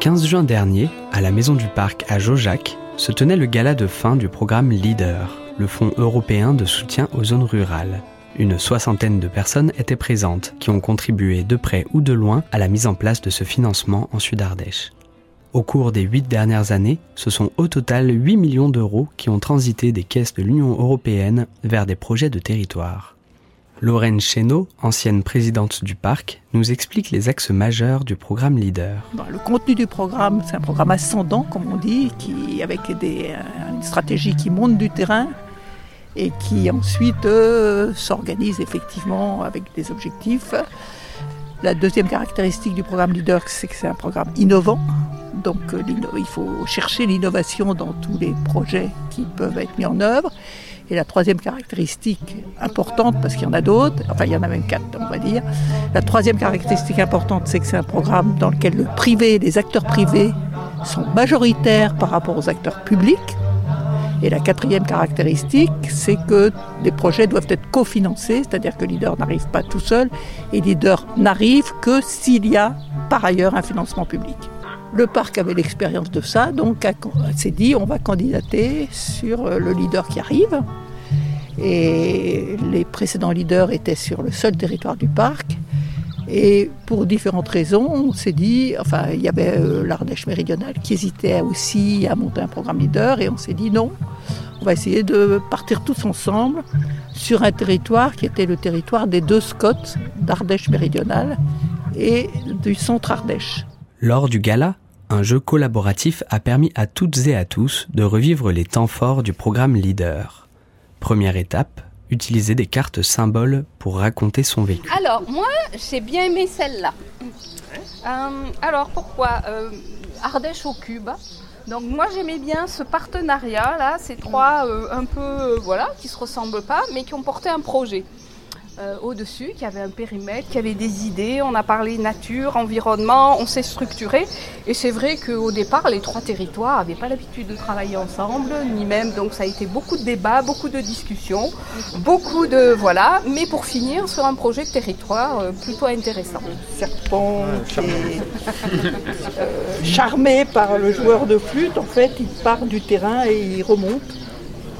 15 juin dernier, à la Maison du Parc à Jojac, se tenait le gala de fin du programme LEADER, le Fonds européen de soutien aux zones rurales. Une soixantaine de personnes étaient présentes qui ont contribué de près ou de loin à la mise en place de ce financement en Sud-Ardèche. Au cours des huit dernières années, ce sont au total 8 millions d'euros qui ont transité des caisses de l'Union européenne vers des projets de territoire. Lorraine Chéneau, ancienne présidente du parc, nous explique les axes majeurs du programme Leader. Le contenu du programme, c'est un programme ascendant, comme on dit, qui, avec des, euh, une stratégie qui monte du terrain et qui ensuite euh, s'organise effectivement avec des objectifs. La deuxième caractéristique du programme Leader, c'est que c'est un programme innovant. Donc euh, il faut chercher l'innovation dans tous les projets qui peuvent être mis en œuvre. Et la troisième caractéristique importante, parce qu'il y en a d'autres, enfin il y en a même quatre on va dire, la troisième caractéristique importante, c'est que c'est un programme dans lequel le privé, les acteurs privés sont majoritaires par rapport aux acteurs publics. Et la quatrième caractéristique, c'est que les projets doivent être cofinancés, c'est-à-dire que Leader n'arrive pas tout seul et Leader n'arrive que s'il y a par ailleurs un financement public. Le parc avait l'expérience de ça, donc s'est dit on va candidater sur euh, le leader qui arrive. Et les précédents leaders étaient sur le seul territoire du parc. Et pour différentes raisons, on s'est dit, enfin, il y avait euh, l'Ardèche méridionale qui hésitait aussi à monter un programme leader, et on s'est dit non, on va essayer de partir tous ensemble sur un territoire qui était le territoire des deux Scots d'Ardèche méridionale et du centre Ardèche. Lors du gala, un jeu collaboratif a permis à toutes et à tous de revivre les temps forts du programme Leader. Première étape, utiliser des cartes symboles pour raconter son vécu. Alors, moi, j'ai bien aimé celle-là. Euh, alors, pourquoi? Euh, Ardèche au cube. Donc moi j'aimais bien ce partenariat là, ces trois euh, un peu voilà qui se ressemblent pas mais qui ont porté un projet. Euh, au-dessus, qui avait un périmètre, qui avait des idées. On a parlé nature, environnement, on s'est structuré. Et c'est vrai qu'au départ, les trois territoires n'avaient pas l'habitude de travailler ensemble, ni même. Donc ça a été beaucoup de débats, beaucoup de discussions, beaucoup de. Voilà. Mais pour finir sur un projet de territoire euh, plutôt intéressant. Serpent qui est euh, charmé par le joueur de flûte, en fait, il part du terrain et il remonte.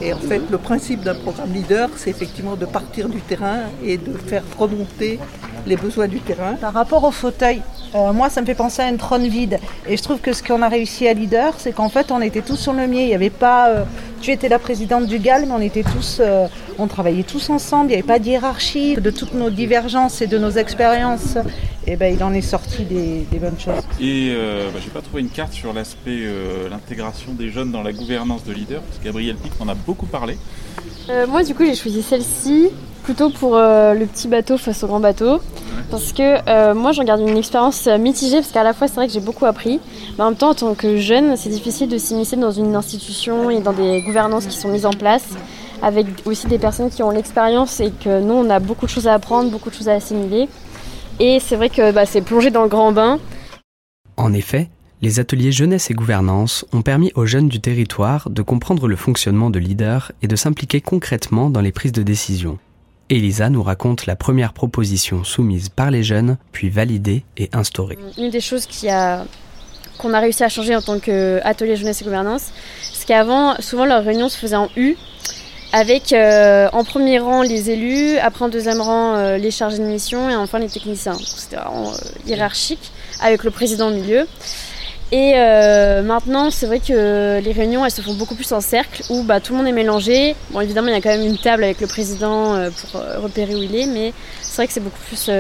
Et en fait, le principe d'un programme leader, c'est effectivement de partir du terrain et de faire remonter les besoins du terrain. Par rapport au fauteuil, euh, moi, ça me fait penser à une trône vide. Et je trouve que ce qu'on a réussi à leader, c'est qu'en fait, on était tous sur le mier. Il n'y avait pas. Euh, tu étais la présidente du GAL, mais on était tous. Euh, on travaillait tous ensemble. Il n'y avait pas de hiérarchie. De toutes nos divergences et de nos expériences, et eh ben, il en est sorti des, bonnes choses. Et bah, j'ai pas trouvé une carte sur l'aspect l'intégration des jeunes dans la gouvernance de leader, parce que Gabriel Pic en a beaucoup parlé. moi, du coup, j'ai choisi celle-ci plutôt pour le petit bateau face au grand bateau. Parce que euh, moi, j'en garde une expérience mitigée, parce qu'à la fois, c'est vrai que j'ai beaucoup appris, mais en même temps, en tant que jeune, c'est difficile de s'immiscer dans une institution et dans des gouvernances qui sont mises en place, avec aussi des personnes qui ont l'expérience et que nous, on a beaucoup de choses à apprendre, beaucoup de choses à assimiler. Et c'est vrai que bah, c'est plonger dans le grand bain. En effet, les ateliers jeunesse et gouvernance ont permis aux jeunes du territoire de comprendre le fonctionnement de leader et de s'impliquer concrètement dans les prises de décision. Elisa nous raconte la première proposition soumise par les jeunes, puis validée et instaurée. Une des choses qu'on a réussi à changer en tant qu'atelier jeunesse et gouvernance, c'est qu'avant, souvent leurs réunions se faisaient en U, avec euh, en premier rang les élus, après en deuxième rang euh, les chargés de mission et enfin les techniciens. C'était vraiment euh, hiérarchique, avec le président au milieu. Et euh, maintenant, c'est vrai que les réunions, elles se font beaucoup plus en cercle, où bah, tout le monde est mélangé. Bon, évidemment, il y a quand même une table avec le président euh, pour euh, repérer où il est, mais c'est vrai que c'est beaucoup plus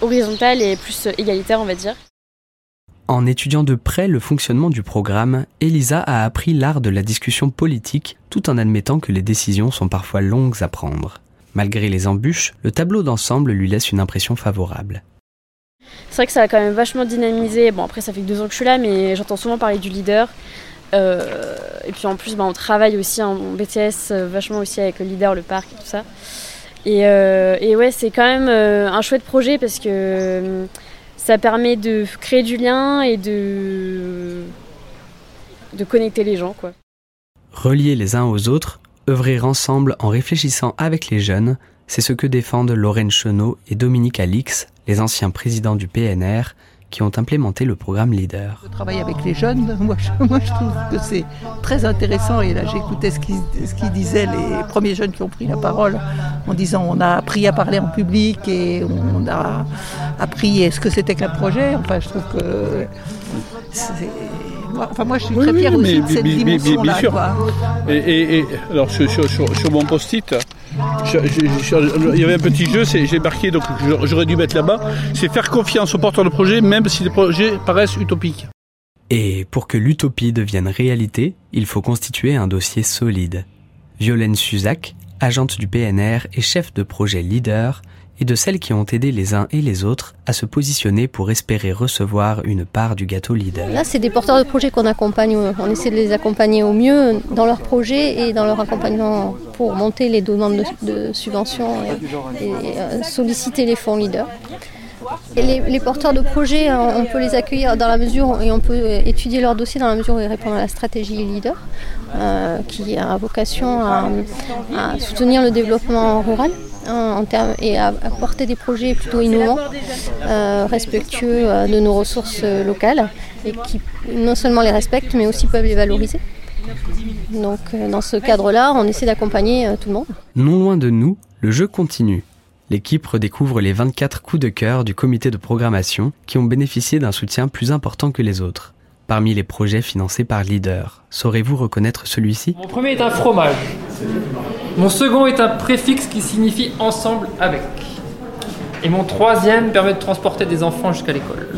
horizontal et plus égalitaire, on va dire. En étudiant de près le fonctionnement du programme, Elisa a appris l'art de la discussion politique tout en admettant que les décisions sont parfois longues à prendre. Malgré les embûches, le tableau d'ensemble lui laisse une impression favorable. C'est vrai que ça a quand même vachement dynamisé. Bon, après, ça fait que deux ans que je suis là, mais j'entends souvent parler du leader. Euh, et puis en plus, bah, on travaille aussi en BTS euh, vachement aussi avec le leader, le parc et tout ça. Et, euh, ouais, c'est quand même un chouette projet parce que ça permet de créer du lien et de, de connecter les gens. Quoi. Relier les uns aux autres, œuvrer ensemble en réfléchissant avec les jeunes, c'est ce que défendent Lorraine Chenot et Dominique Alix, les anciens présidents du PNR, qui ont implémenté le programme Leader. Je travaille avec les jeunes, moi je, moi, je trouve que c'est très intéressant et là j'écoutais ce qu'ils disaient les premiers jeunes qui ont pris la parole en disant on a appris à parler en public et on a appris ce que c'était qu'un projet? Enfin je trouve que Enfin, moi, je suis très fière aussi de cette dimension-là. Sûr. Et, alors, sur, sur mon post-it, il y avait un petit jeu, j'ai marqué, donc j'aurais dû mettre là-bas, c'est faire confiance aux porteurs de projets, même si les projets paraissent utopiques. Et pour que l'utopie devienne réalité, il faut constituer un dossier solide. Violaine Suzac, agente du PNR et chef de projet leader, et de celles qui ont aidé les uns et les autres à se positionner pour espérer recevoir une part du gâteau leader. Là, c'est des porteurs de projets qu'on accompagne. On essaie de les accompagner au mieux dans leurs projets et dans leur accompagnement pour monter les demandes de, subventions et, euh, solliciter les fonds leaders. Les, porteurs de projets, on peut les accueillir dans la mesure et on peut étudier leur dossier dans la mesure où ils répondent à la stratégie leader, euh, qui a vocation à soutenir le développement rural en termes, et à apporter des projets plutôt innovants, euh, respectueux euh, de nos ressources locales et qui non seulement les respectent mais aussi peuvent les valoriser. Donc dans ce cadre-là, on essaie d'accompagner tout le monde. Non loin de nous, le jeu continue. L'équipe redécouvre les 24 coups de cœur du comité de programmation qui ont bénéficié d'un soutien plus important que les autres. Parmi les projets financés par Leader, saurez-vous reconnaître celui-ci? Mon premier est un fromage. Mon second est un préfixe qui signifie ensemble avec. Et mon troisième permet de transporter des enfants jusqu'à l'école.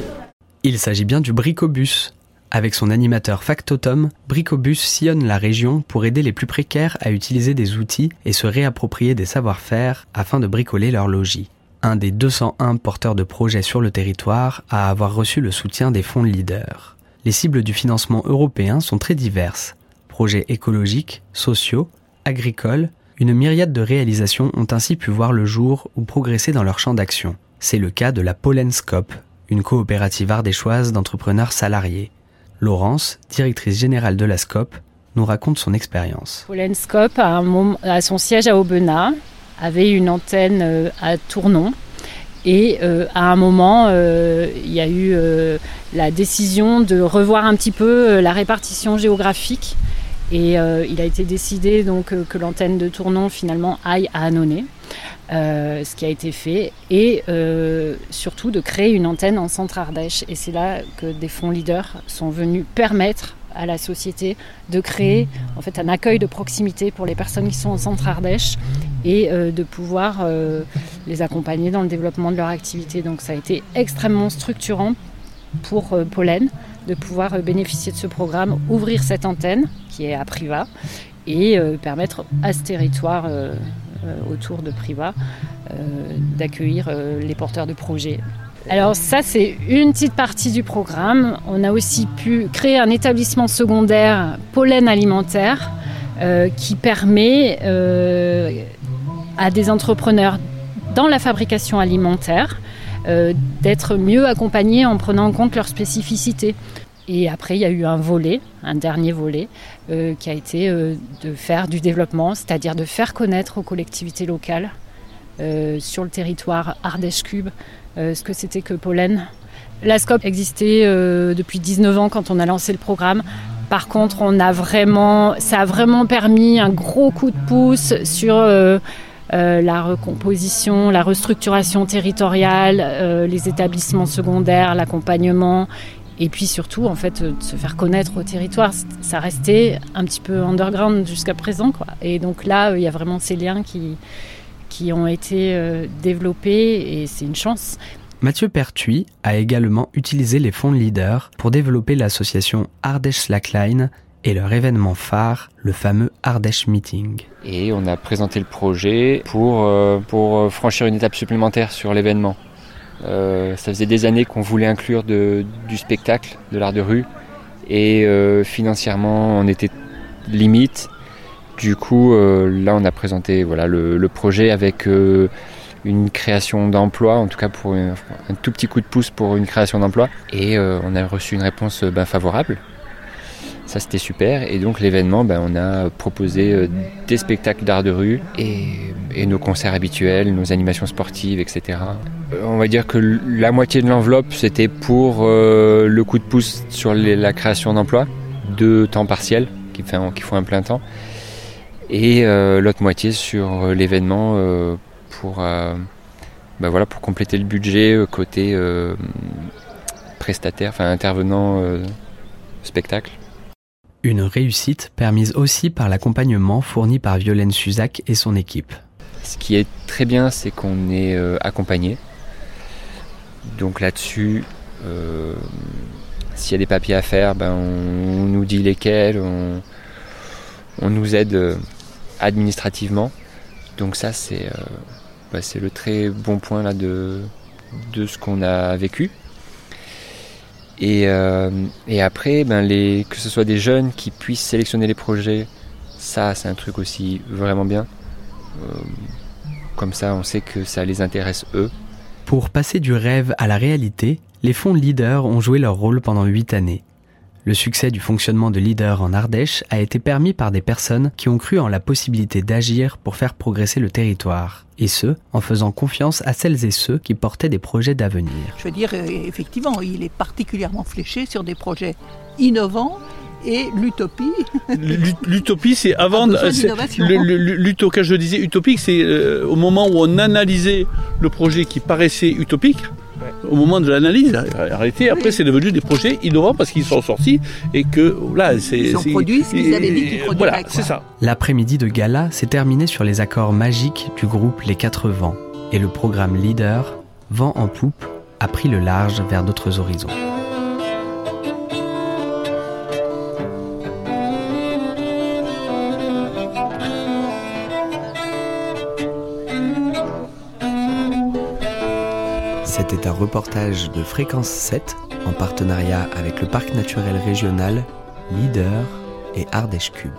Il s'agit bien du Bricobus. Avec son animateur Factotum, Bricobus sillonne la région pour aider les plus précaires à utiliser des outils et se réapproprier des savoir-faire afin de bricoler leur logis. Un des 201 porteurs de projets sur le territoire à avoir reçu le soutien des fonds leaders. Les cibles du financement européen sont très diverses. Projets écologiques, sociaux, agricoles, une myriade de réalisations ont ainsi pu voir le jour ou progresser dans leur champ d'action. C'est le cas de la Pollenscope, une coopérative ardéchoise d'entrepreneurs salariés. Laurence, directrice générale de la SCOP, nous raconte son expérience. Pollenscope a, son siège à Aubenas, avait une antenne euh, à Tournon. Et euh, à un moment, euh, il y a eu la décision de revoir un petit peu la répartition géographique et il a été décidé donc que l'antenne de Tournon finalement aille à Annonay. Euh, ce qui a été fait, et surtout de créer une antenne en centre Ardèche. Et c'est là que des fonds leaders sont venus permettre à la société de créer en fait un accueil de proximité pour les personnes qui sont en centre Ardèche et de pouvoir les accompagner dans le développement de leur activité. Donc ça a été extrêmement structurant pour Pollen de pouvoir bénéficier de ce programme, ouvrir cette antenne qui est à Priva et euh, permettre à ce territoire euh, euh, autour de Priva d'accueillir les porteurs de projets. Alors ça, c'est une petite partie du programme. On a aussi pu créer un établissement secondaire pollen alimentaire qui permet à des entrepreneurs dans la fabrication alimentaire d'être mieux accompagnés en prenant en compte leurs spécificités. Et après, il y a eu un volet, un dernier volet, euh, qui a été euh, de faire du développement, c'est-à-dire de faire connaître aux collectivités locales euh, sur le territoire Ardèche Cube ce que c'était que Pollen. La SCOP existait depuis 19 ans quand on a lancé le programme. Par contre, on a vraiment, ça a vraiment permis un gros coup de pouce sur la recomposition, la restructuration territoriale, les établissements secondaires, l'accompagnement et puis surtout, en fait, de se faire connaître au territoire. Ça restait un petit peu underground jusqu'à présent. Quoi. Et donc là, il y a vraiment ces liens qui, qui ont été euh, développés et c'est une chance. Mathieu Pertuis a également utilisé les fonds leaders pour développer l'association Ardèche Slackline et leur événement phare, le fameux Ardèche Meeting. Et on a présenté le projet pour, euh, pour franchir une étape supplémentaire sur l'événement. Euh, ça faisait des années qu'on voulait inclure du spectacle, de l'art de rue, et euh, financièrement on était limite. Du coup, euh, là on a présenté voilà, le, projet avec une création d'emploi, en tout cas pour un, tout petit coup de pouce pour une création d'emploi, et on a reçu une réponse ben, favorable Ça c'était super et donc l'événement ben, on a proposé euh, des spectacles d'art de rue et, nos concerts habituels, nos animations sportives, etc. Euh, on va dire que la moitié de l'enveloppe c'était pour euh, le coup de pouce sur la création d'emplois, de temps partiel qui, font un plein temps et l'autre moitié sur l'événement pour, ben voilà, pour compléter le budget côté prestataire, enfin intervenant spectacle. Une réussite permise aussi par l'accompagnement fourni par Violaine Suzac et son équipe. Ce qui est très bien, c'est qu'on est accompagné. Donc là-dessus, euh, s'il y a des papiers à faire, ben on, nous dit lesquels, on, on nous aide administrativement. Donc ça, c'est euh, bah, le très bon point là, de, de ce qu'on a vécu. Et, euh, et après, ben les, que ce soit des jeunes qui puissent sélectionner les projets, ça c'est un truc aussi vraiment bien. Euh, comme ça, on sait que ça les intéresse eux. Pour passer du rêve à la réalité, les fonds leaders ont joué leur rôle pendant huit années. Le succès du fonctionnement de Leader en Ardèche a été permis par des personnes qui ont cru en la possibilité d'agir pour faire progresser le territoire, et ce, en faisant confiance à celles et ceux qui portaient des projets d'avenir. Je veux dire, euh, effectivement, il est particulièrement fléché sur des projets innovants et l'utopie. L'utopie, c'est avant. L'utopie, je disais utopique, c'est euh, au moment où on analysait le projet qui paraissait utopique au moment de l'analyse. Arrêtez, après c'est devenu des projets innovants parce qu'ils sont sortis et que là c'est. Ils ont produit ce qu'ils avaient dit qu'ils produiraient. Voilà, c'est ça. L'après-midi de gala s'est terminé sur les accords magiques du groupe Les Quatre Vents et le programme Leader, Vent en poupe, a pris le large vers d'autres horizons. C'était un reportage de Fréquence 7 en partenariat avec le Parc naturel régional, Leader et Ardèche Cube.